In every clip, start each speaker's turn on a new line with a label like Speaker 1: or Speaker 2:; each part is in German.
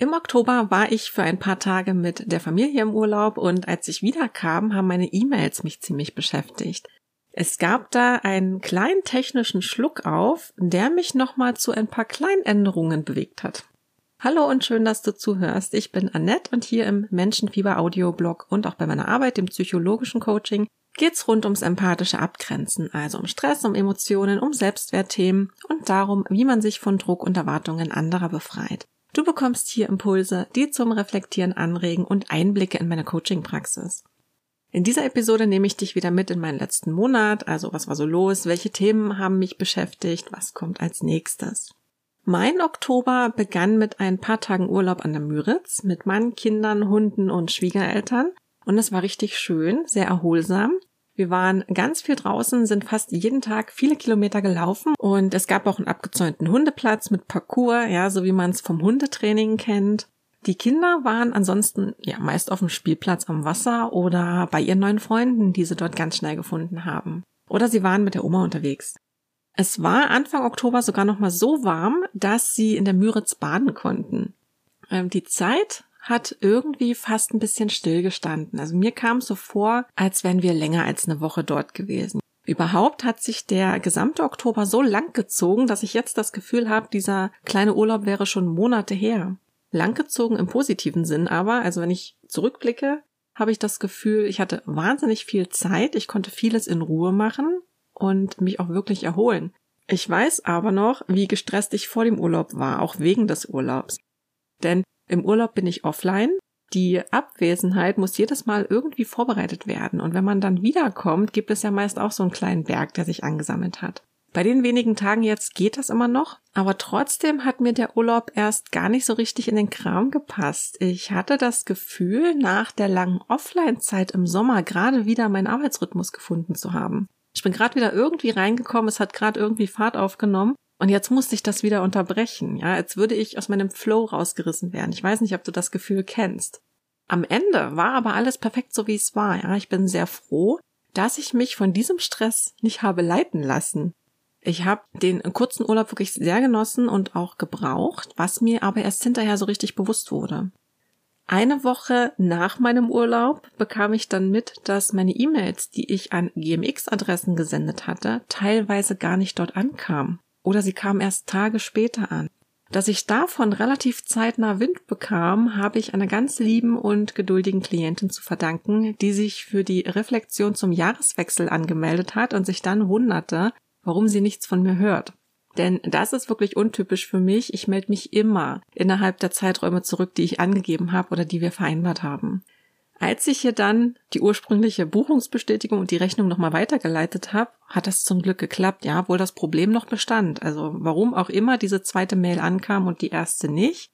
Speaker 1: Im Oktober war ich für ein paar Tage mit der Familie im Urlaub und als ich wiederkam, haben meine E-Mails mich ziemlich beschäftigt. Es gab da einen kleinen technischen Schluck auf, der mich nochmal zu ein paar kleinen Änderungen bewegt hat. Hallo und schön, dass du zuhörst. Ich bin Annette und hier im Menschenfieber Audioblog und auch bei meiner Arbeit im psychologischen Coaching geht's rund ums empathische Abgrenzen, also um Stress, um Emotionen, um Selbstwertthemen und darum, wie man sich von Druck und Erwartungen anderer befreit. Du bekommst hier Impulse, die zum Reflektieren anregen und Einblicke in meine Coaching-Praxis. In dieser Episode nehme ich dich wieder mit in meinen letzten Monat, also was war so los, welche Themen haben mich beschäftigt, was kommt als nächstes. Mein Oktober begann mit ein paar Tagen Urlaub an der Müritz mit meinen Kindern, Hunden und Schwiegereltern. Und es war richtig schön, sehr erholsam wir waren ganz viel draußen, sind fast jeden Tag viele Kilometer gelaufen und es gab auch einen abgezäunten Hundeplatz mit Parcours, ja, so wie man es vom Hundetraining kennt. Die Kinder waren ansonsten ja meist auf dem Spielplatz am Wasser oder bei ihren neuen Freunden, die sie dort ganz schnell gefunden haben. Oder sie waren mit der Oma unterwegs. Es war Anfang Oktober sogar noch mal so warm, dass sie in der Müritz baden konnten. Ähm, die Zeit hat irgendwie fast ein bisschen stillgestanden. Also mir kam es so vor, als wären wir länger als eine Woche dort gewesen. Überhaupt hat sich der gesamte Oktober so lang gezogen, dass ich jetzt das Gefühl habe, dieser kleine Urlaub wäre schon Monate her. Langgezogen im positiven Sinn aber, also wenn ich zurückblicke, habe ich das Gefühl, ich hatte wahnsinnig viel Zeit, ich konnte vieles in Ruhe machen und mich auch wirklich erholen. Ich weiß aber noch, wie gestresst ich vor dem Urlaub war, auch wegen des Urlaubs. Denn im Urlaub bin ich offline. Die Abwesenheit muss jedes Mal irgendwie vorbereitet werden. Und wenn man dann wiederkommt, gibt es ja meist auch so einen kleinen Berg, der sich angesammelt hat. Bei den wenigen Tagen jetzt geht das immer noch, aber trotzdem hat mir der Urlaub erst gar nicht so richtig in den Kram gepasst. Ich hatte das Gefühl, nach der langen Offline-Zeit im Sommer gerade wieder meinen Arbeitsrhythmus gefunden zu haben. Ich bin gerade wieder irgendwie reingekommen, es hat gerade irgendwie Fahrt aufgenommen und jetzt musste ich das wieder unterbrechen, ja, als würde ich aus meinem Flow rausgerissen werden. Ich weiß nicht, ob du das Gefühl kennst. Am Ende war aber alles perfekt so, wie es war, ja. Ich bin sehr froh, dass ich mich von diesem Stress nicht habe leiten lassen. Ich habe den kurzen Urlaub wirklich sehr genossen und auch gebraucht, was mir aber erst hinterher so richtig bewusst wurde. Eine Woche nach meinem Urlaub bekam ich dann mit, dass meine E-Mails, die ich an GMX-Adressen gesendet hatte, teilweise gar nicht dort ankamen oder sie kam erst Tage später an. Dass ich davon relativ zeitnah Wind bekam, habe ich einer ganz lieben und geduldigen Klientin zu verdanken, die sich für die Reflexion zum Jahreswechsel angemeldet hat und sich dann wunderte, warum sie nichts von mir hört. Denn das ist wirklich untypisch für mich. Ich melde mich immer innerhalb der Zeiträume zurück, die ich angegeben habe oder die wir vereinbart haben. Als ich hier dann die ursprüngliche Buchungsbestätigung und die Rechnung nochmal weitergeleitet habe, hat das zum Glück geklappt, ja, obwohl das Problem noch bestand. Also warum auch immer diese zweite Mail ankam und die erste nicht.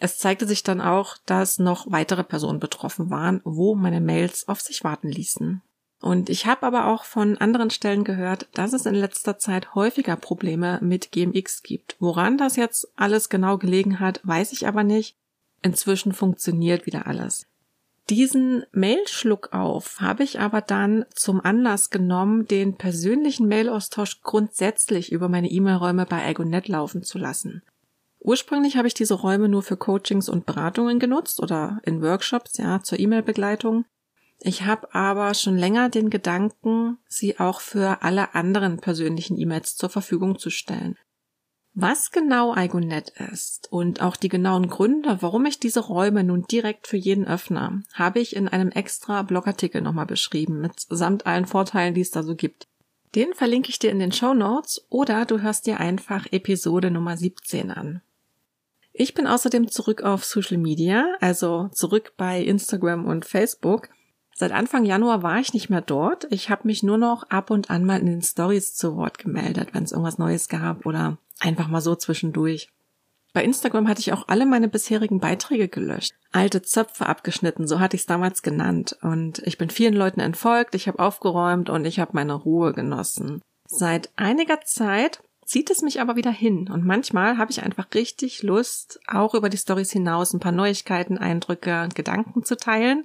Speaker 1: Es zeigte sich dann auch, dass noch weitere Personen betroffen waren, wo meine Mails auf sich warten ließen. Und ich habe aber auch von anderen Stellen gehört, dass es in letzter Zeit häufiger Probleme mit GMX gibt. Woran das jetzt alles genau gelegen hat, weiß ich aber nicht. Inzwischen funktioniert wieder alles. Diesen Mailschluck auf habe ich aber dann zum Anlass genommen, den persönlichen Mailaustausch grundsätzlich über meine E-Mail-Räume bei Egonet laufen zu lassen. Ursprünglich habe ich diese Räume nur für Coachings und Beratungen genutzt oder in Workshops, ja, zur E-Mail-Begleitung. Ich habe aber schon länger den Gedanken, sie auch für alle anderen persönlichen E-Mails zur Verfügung zu stellen. Was genau Igonet ist und auch die genauen Gründe, warum ich diese Räume nun direkt für jeden öffne, habe ich in einem extra Blogartikel nochmal beschrieben, mit samt allen Vorteilen, die es da so gibt. Den verlinke ich dir in den Show Notes oder du hörst dir einfach Episode Nummer 17 an. Ich bin außerdem zurück auf Social Media, also zurück bei Instagram und Facebook. Seit Anfang Januar war ich nicht mehr dort. Ich habe mich nur noch ab und an mal in den Stories zu Wort gemeldet, wenn es irgendwas Neues gab oder Einfach mal so zwischendurch. Bei Instagram hatte ich auch alle meine bisherigen Beiträge gelöscht. Alte Zöpfe abgeschnitten, so hatte ich es damals genannt. Und ich bin vielen Leuten entfolgt, ich habe aufgeräumt und ich habe meine Ruhe genossen. Seit einiger Zeit zieht es mich aber wieder hin und manchmal habe ich einfach richtig Lust, auch über die Stories hinaus ein paar Neuigkeiten, Eindrücke und Gedanken zu teilen.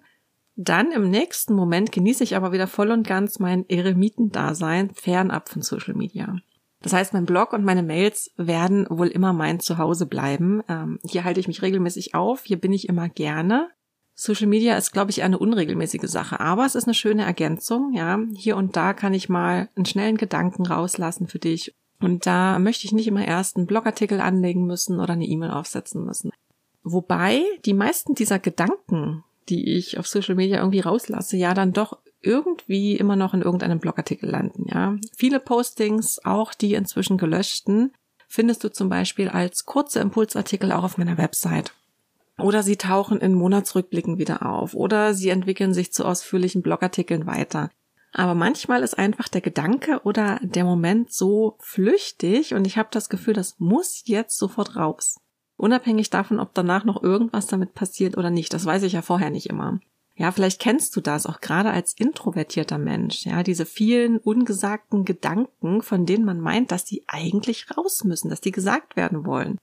Speaker 1: Dann im nächsten Moment genieße ich aber wieder voll und ganz mein Eremitendasein fernab von Social Media. Das heißt, mein Blog und meine Mails werden wohl immer mein Zuhause bleiben. Ähm, hier halte ich mich regelmäßig auf, hier bin ich immer gerne. Social Media ist, glaube ich, eine unregelmäßige Sache, aber es ist eine schöne Ergänzung. Ja, hier und da kann ich mal einen schnellen Gedanken rauslassen für dich. Und da möchte ich nicht immer erst einen Blogartikel anlegen müssen oder eine E-Mail aufsetzen müssen. Wobei die meisten dieser Gedanken, die ich auf Social Media irgendwie rauslasse, ja dann doch irgendwie immer noch in irgendeinem Blogartikel landen, ja. Viele Postings, auch die inzwischen gelöschten, findest du zum Beispiel als kurze Impulsartikel auch auf meiner Website. Oder sie tauchen in Monatsrückblicken wieder auf oder sie entwickeln sich zu ausführlichen Blogartikeln weiter. Aber manchmal ist einfach der Gedanke oder der Moment so flüchtig und ich habe das Gefühl, das muss jetzt sofort raus. Unabhängig davon, ob danach noch irgendwas damit passiert oder nicht, das weiß ich ja vorher nicht immer. Ja, vielleicht kennst du das auch gerade als introvertierter Mensch, ja, diese vielen ungesagten Gedanken, von denen man meint, dass die eigentlich raus müssen, dass die gesagt werden wollen.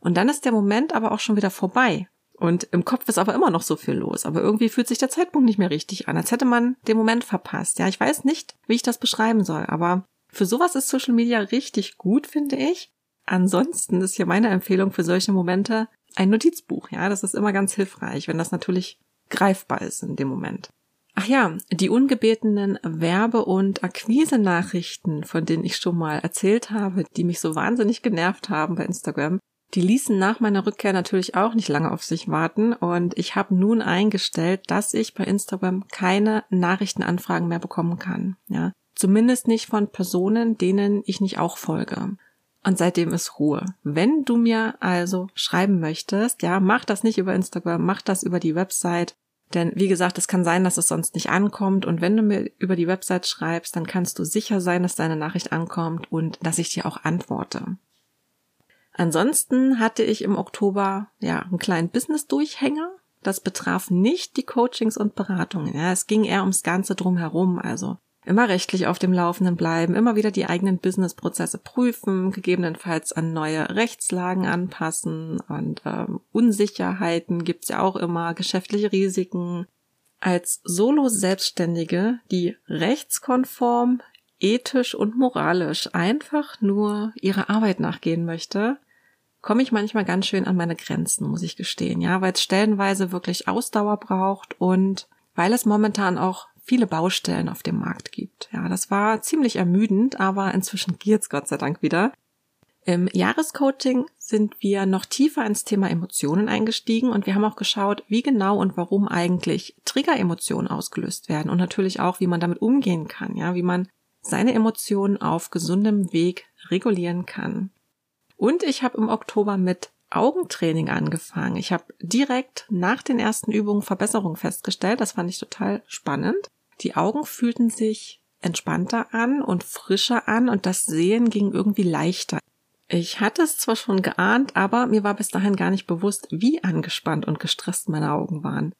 Speaker 1: Und dann ist der Moment aber auch schon wieder vorbei und im Kopf ist aber immer noch so viel los. Aber irgendwie fühlt sich der Zeitpunkt nicht mehr richtig an, als hätte man den Moment verpasst. Ja, ich weiß nicht, wie ich das beschreiben soll, aber für sowas ist Social Media richtig gut, finde ich. Ansonsten ist hier meine Empfehlung für solche Momente ein Notizbuch. Ja, das ist immer ganz hilfreich, wenn das natürlich greifbar ist in dem Moment. Ach ja, die ungebetenen Werbe- und Akquise-Nachrichten, von denen ich schon mal erzählt habe, die mich so wahnsinnig genervt haben bei Instagram, die ließen nach meiner Rückkehr natürlich auch nicht lange auf sich warten und ich habe nun eingestellt, dass ich bei Instagram keine Nachrichtenanfragen mehr bekommen kann. Ja, zumindest nicht von Personen, denen ich nicht auch folge. Und seitdem ist Ruhe. Wenn du mir also schreiben möchtest, ja, mach das nicht über Instagram, mach das über die Website. Denn wie gesagt, es kann sein, dass es sonst nicht ankommt. Und wenn du mir über die Website schreibst, dann kannst du sicher sein, dass deine Nachricht ankommt und dass ich dir auch antworte. Ansonsten hatte ich im Oktober ja einen kleinen Business-Durchhänger. Das betraf nicht die Coachings und Beratungen. Ja, es ging eher ums Ganze drumherum. Also immer rechtlich auf dem Laufenden bleiben, immer wieder die eigenen Business-Prozesse prüfen, gegebenenfalls an neue Rechtslagen anpassen und ähm, Unsicherheiten gibt's ja auch immer, geschäftliche Risiken. Als Solo-Selbstständige, die rechtskonform ethisch und moralisch einfach nur ihrer Arbeit nachgehen möchte, komme ich manchmal ganz schön an meine Grenzen, muss ich gestehen, ja, weil es stellenweise wirklich Ausdauer braucht und weil es momentan auch viele Baustellen auf dem Markt gibt. Ja, das war ziemlich ermüdend, aber inzwischen geht's Gott sei Dank wieder. Im Jahrescoaching sind wir noch tiefer ins Thema Emotionen eingestiegen und wir haben auch geschaut, wie genau und warum eigentlich Trigger-Emotionen ausgelöst werden und natürlich auch, wie man damit umgehen kann, ja, wie man seine Emotionen auf gesundem Weg regulieren kann. Und ich habe im Oktober mit Augentraining angefangen. Ich habe direkt nach den ersten Übungen Verbesserungen festgestellt. Das fand ich total spannend. Die Augen fühlten sich entspannter an und frischer an und das Sehen ging irgendwie leichter. Ich hatte es zwar schon geahnt, aber mir war bis dahin gar nicht bewusst, wie angespannt und gestresst meine Augen waren.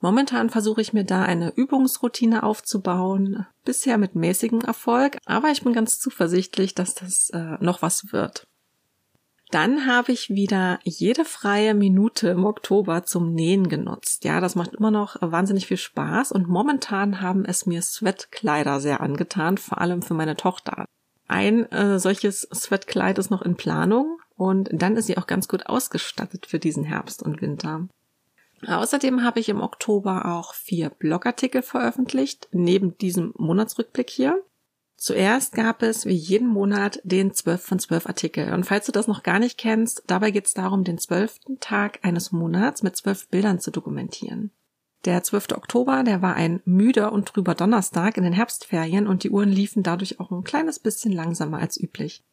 Speaker 1: Momentan versuche ich mir da eine Übungsroutine aufzubauen, bisher mit mäßigem Erfolg, aber ich bin ganz zuversichtlich, dass das äh, noch was wird. Dann habe ich wieder jede freie Minute im Oktober zum Nähen genutzt. Ja, das macht immer noch wahnsinnig viel Spaß und momentan haben es mir Sweatkleider sehr angetan, vor allem für meine Tochter. Ein äh, solches Sweatkleid ist noch in Planung und dann ist sie auch ganz gut ausgestattet für diesen Herbst und Winter. Außerdem habe ich im Oktober auch vier Blogartikel veröffentlicht, neben diesem Monatsrückblick hier. Zuerst gab es wie jeden Monat den 12 von 12 Artikel. Und falls du das noch gar nicht kennst, dabei geht es darum, den zwölften Tag eines Monats mit zwölf Bildern zu dokumentieren. Der 12. Oktober, der war ein müder und trüber Donnerstag in den Herbstferien und die Uhren liefen dadurch auch ein kleines bisschen langsamer als üblich.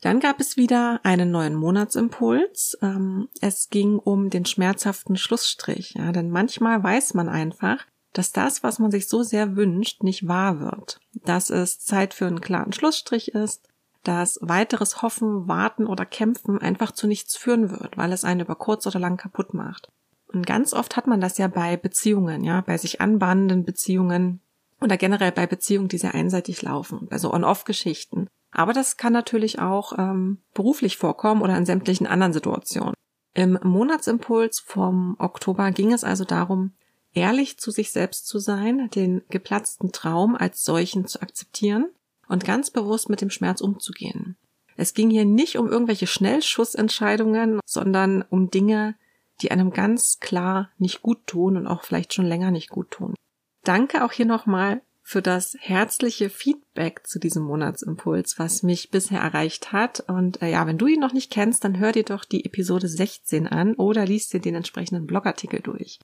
Speaker 1: Dann gab es wieder einen neuen Monatsimpuls. Ähm, es ging um den schmerzhaften Schlussstrich. Ja, denn manchmal weiß man einfach, dass das, was man sich so sehr wünscht, nicht wahr wird. Dass es Zeit für einen klaren Schlussstrich ist, dass weiteres Hoffen, Warten oder Kämpfen einfach zu nichts führen wird, weil es einen über kurz oder lang kaputt macht. Und ganz oft hat man das ja bei Beziehungen, ja, bei sich anbahnenden Beziehungen oder generell bei Beziehungen, die sehr einseitig laufen, bei so On-Off-Geschichten. Aber das kann natürlich auch ähm, beruflich vorkommen oder in sämtlichen anderen Situationen. Im Monatsimpuls vom Oktober ging es also darum, ehrlich zu sich selbst zu sein, den geplatzten Traum als solchen zu akzeptieren und ganz bewusst mit dem Schmerz umzugehen. Es ging hier nicht um irgendwelche Schnellschussentscheidungen, sondern um Dinge, die einem ganz klar nicht gut tun und auch vielleicht schon länger nicht gut tun. Danke auch hier nochmal für das herzliche Feedback zu diesem Monatsimpuls, was mich bisher erreicht hat. Und äh, ja, wenn du ihn noch nicht kennst, dann hör dir doch die Episode 16 an oder liest dir den entsprechenden Blogartikel durch.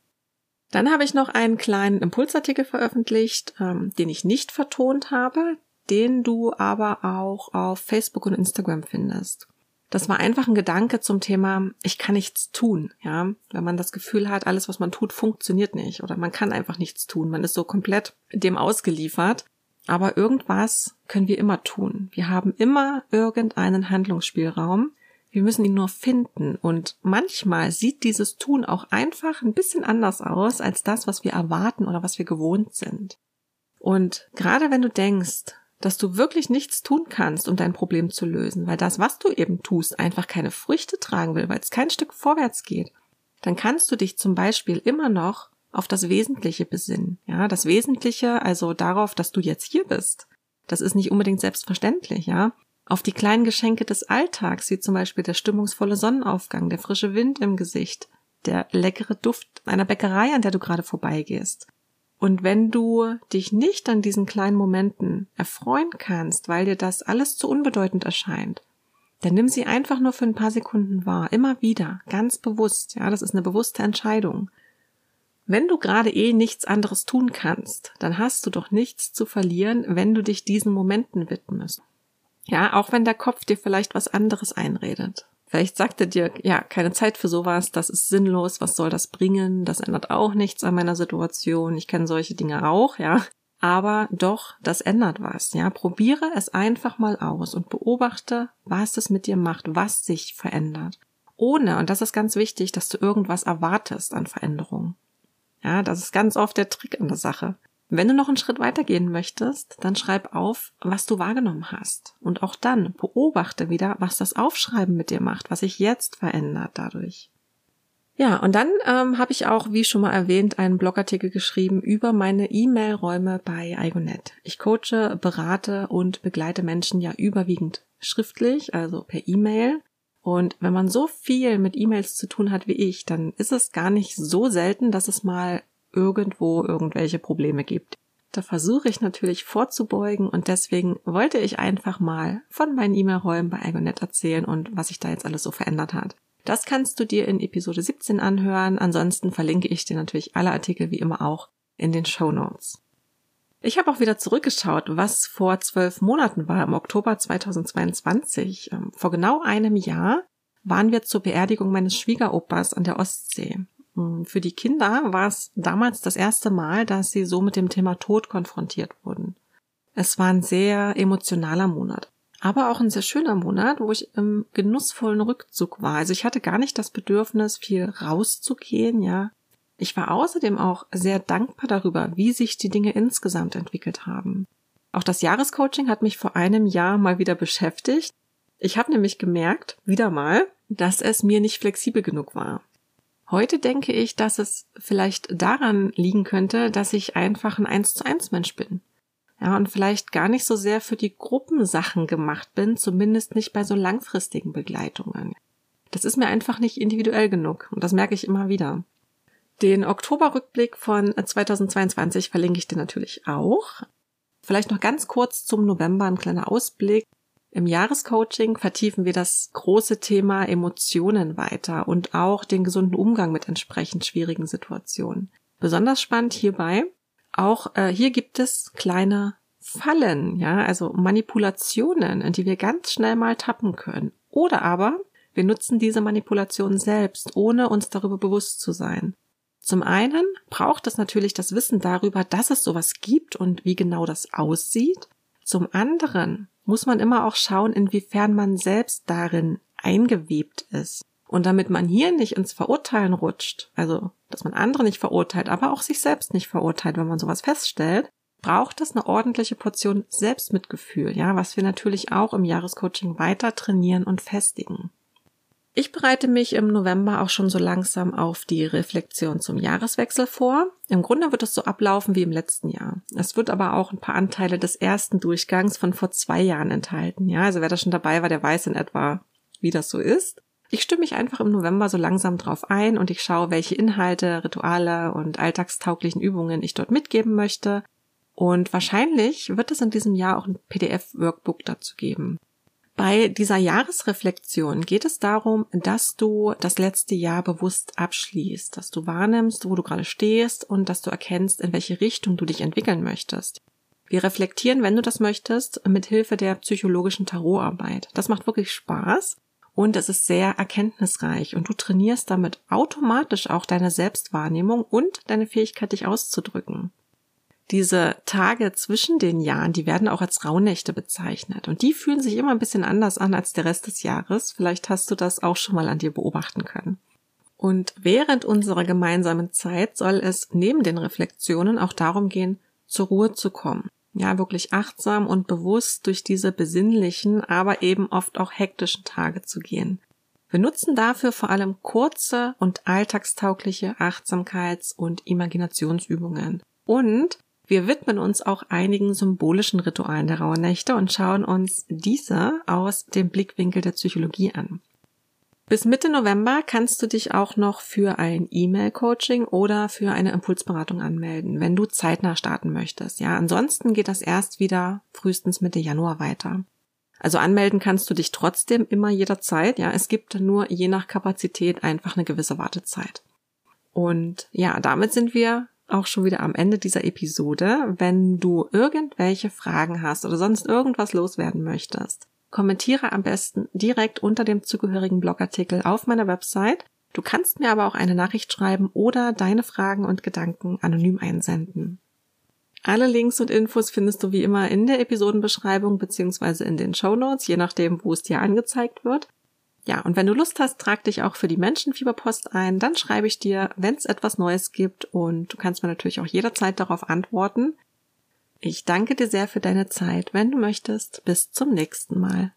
Speaker 1: Dann habe ich noch einen kleinen Impulsartikel veröffentlicht, ähm, den ich nicht vertont habe, den du aber auch auf Facebook und Instagram findest. Das war einfach ein Gedanke zum Thema, ich kann nichts tun, ja. Wenn man das Gefühl hat, alles, was man tut, funktioniert nicht oder man kann einfach nichts tun. Man ist so komplett dem ausgeliefert. Aber irgendwas können wir immer tun. Wir haben immer irgendeinen Handlungsspielraum. Wir müssen ihn nur finden. Und manchmal sieht dieses Tun auch einfach ein bisschen anders aus als das, was wir erwarten oder was wir gewohnt sind. Und gerade wenn du denkst, dass du wirklich nichts tun kannst, um dein Problem zu lösen, weil das, was du eben tust, einfach keine Früchte tragen will, weil es kein Stück vorwärts geht, dann kannst du dich zum Beispiel immer noch auf das Wesentliche besinnen. Ja, das Wesentliche, also darauf, dass du jetzt hier bist. Das ist nicht unbedingt selbstverständlich, ja. Auf die kleinen Geschenke des Alltags, wie zum Beispiel der stimmungsvolle Sonnenaufgang, der frische Wind im Gesicht, der leckere Duft einer Bäckerei, an der du gerade vorbeigehst. Und wenn du dich nicht an diesen kleinen Momenten erfreuen kannst, weil dir das alles zu unbedeutend erscheint, dann nimm sie einfach nur für ein paar Sekunden wahr, immer wieder, ganz bewusst, ja, das ist eine bewusste Entscheidung. Wenn du gerade eh nichts anderes tun kannst, dann hast du doch nichts zu verlieren, wenn du dich diesen Momenten widmest. Ja, auch wenn der Kopf dir vielleicht was anderes einredet. Vielleicht sagt er dir, ja, keine Zeit für sowas, das ist sinnlos, was soll das bringen, das ändert auch nichts an meiner Situation, ich kenne solche Dinge auch, ja. Aber doch, das ändert was, ja. Probiere es einfach mal aus und beobachte, was es mit dir macht, was sich verändert. Ohne, und das ist ganz wichtig, dass du irgendwas erwartest an Veränderung. Ja, das ist ganz oft der Trick an der Sache. Wenn du noch einen Schritt weitergehen möchtest, dann schreib auf, was du wahrgenommen hast. Und auch dann beobachte wieder, was das Aufschreiben mit dir macht, was sich jetzt verändert dadurch. Ja, und dann ähm, habe ich auch, wie schon mal erwähnt, einen Blogartikel geschrieben über meine E-Mail-Räume bei Igonet. Ich coache, berate und begleite Menschen ja überwiegend schriftlich, also per E-Mail. Und wenn man so viel mit E-Mails zu tun hat wie ich, dann ist es gar nicht so selten, dass es mal irgendwo irgendwelche Probleme gibt. Da versuche ich natürlich vorzubeugen und deswegen wollte ich einfach mal von meinen E-Mail-Räumen bei Igonet erzählen und was sich da jetzt alles so verändert hat. Das kannst du dir in Episode 17 anhören. Ansonsten verlinke ich dir natürlich alle Artikel wie immer auch in den Show Notes. Ich habe auch wieder zurückgeschaut, was vor zwölf Monaten war, im Oktober 2022. Ähm, vor genau einem Jahr waren wir zur Beerdigung meines Schwiegeropas an der Ostsee. Hm, für die Kinder war es damals das erste Mal, dass sie so mit dem Thema Tod konfrontiert wurden. Es war ein sehr emotionaler Monat. Aber auch ein sehr schöner Monat, wo ich im genussvollen Rückzug war. Also ich hatte gar nicht das Bedürfnis, viel rauszugehen, ja. Ich war außerdem auch sehr dankbar darüber, wie sich die Dinge insgesamt entwickelt haben. Auch das Jahrescoaching hat mich vor einem Jahr mal wieder beschäftigt. Ich habe nämlich gemerkt, wieder mal, dass es mir nicht flexibel genug war. Heute denke ich, dass es vielleicht daran liegen könnte, dass ich einfach ein Eins zu eins Mensch bin. Ja, und vielleicht gar nicht so sehr für die Gruppensachen gemacht bin, zumindest nicht bei so langfristigen Begleitungen. Das ist mir einfach nicht individuell genug und das merke ich immer wieder. Den Oktoberrückblick von 2022 verlinke ich dir natürlich auch. Vielleicht noch ganz kurz zum November ein kleiner Ausblick. Im Jahrescoaching vertiefen wir das große Thema Emotionen weiter und auch den gesunden Umgang mit entsprechend schwierigen Situationen. Besonders spannend hierbei, auch äh, hier gibt es kleine Fallen, ja, also Manipulationen, in die wir ganz schnell mal tappen können. Oder aber wir nutzen diese Manipulation selbst, ohne uns darüber bewusst zu sein. Zum einen braucht es natürlich das Wissen darüber, dass es sowas gibt und wie genau das aussieht. Zum anderen muss man immer auch schauen, inwiefern man selbst darin eingewebt ist. Und damit man hier nicht ins Verurteilen rutscht, also dass man andere nicht verurteilt, aber auch sich selbst nicht verurteilt, wenn man sowas feststellt, braucht es eine ordentliche Portion Selbstmitgefühl, ja, was wir natürlich auch im Jahrescoaching weiter trainieren und festigen. Ich bereite mich im November auch schon so langsam auf die Reflexion zum Jahreswechsel vor. Im Grunde wird es so ablaufen wie im letzten Jahr. Es wird aber auch ein paar Anteile des ersten Durchgangs von vor zwei Jahren enthalten. Ja, also wer da schon dabei war, der weiß in etwa, wie das so ist. Ich stimme mich einfach im November so langsam drauf ein und ich schaue, welche Inhalte, Rituale und alltagstauglichen Übungen ich dort mitgeben möchte. Und wahrscheinlich wird es in diesem Jahr auch ein PDF-Workbook dazu geben. Bei dieser Jahresreflexion geht es darum, dass du das letzte Jahr bewusst abschließt, dass du wahrnimmst, wo du gerade stehst und dass du erkennst, in welche Richtung du dich entwickeln möchtest. Wir reflektieren, wenn du das möchtest, mit Hilfe der psychologischen Tarotarbeit. Das macht wirklich Spaß und es ist sehr erkenntnisreich und du trainierst damit automatisch auch deine Selbstwahrnehmung und deine Fähigkeit, dich auszudrücken. Diese Tage zwischen den Jahren, die werden auch als Rauhnächte bezeichnet. Und die fühlen sich immer ein bisschen anders an als der Rest des Jahres. Vielleicht hast du das auch schon mal an dir beobachten können. Und während unserer gemeinsamen Zeit soll es neben den Reflexionen auch darum gehen, zur Ruhe zu kommen. Ja, wirklich achtsam und bewusst durch diese besinnlichen, aber eben oft auch hektischen Tage zu gehen. Wir nutzen dafür vor allem kurze und alltagstaugliche Achtsamkeits- und Imaginationsübungen. Und wir widmen uns auch einigen symbolischen Ritualen der Rauhnächte und schauen uns diese aus dem Blickwinkel der Psychologie an. Bis Mitte November kannst du dich auch noch für ein E-Mail-Coaching oder für eine Impulsberatung anmelden, wenn du zeitnah starten möchtest. Ja, ansonsten geht das erst wieder frühestens Mitte Januar weiter. Also anmelden kannst du dich trotzdem immer jederzeit. Ja, es gibt nur je nach Kapazität einfach eine gewisse Wartezeit. Und ja, damit sind wir auch schon wieder am Ende dieser Episode. Wenn du irgendwelche Fragen hast oder sonst irgendwas loswerden möchtest, kommentiere am besten direkt unter dem zugehörigen Blogartikel auf meiner Website. Du kannst mir aber auch eine Nachricht schreiben oder deine Fragen und Gedanken anonym einsenden. Alle Links und Infos findest du wie immer in der Episodenbeschreibung beziehungsweise in den Show Notes, je nachdem, wo es dir angezeigt wird. Ja, und wenn du Lust hast, trag dich auch für die Menschenfieberpost ein. Dann schreibe ich dir, wenn es etwas Neues gibt und du kannst mir natürlich auch jederzeit darauf antworten. Ich danke dir sehr für deine Zeit. Wenn du möchtest, bis zum nächsten Mal.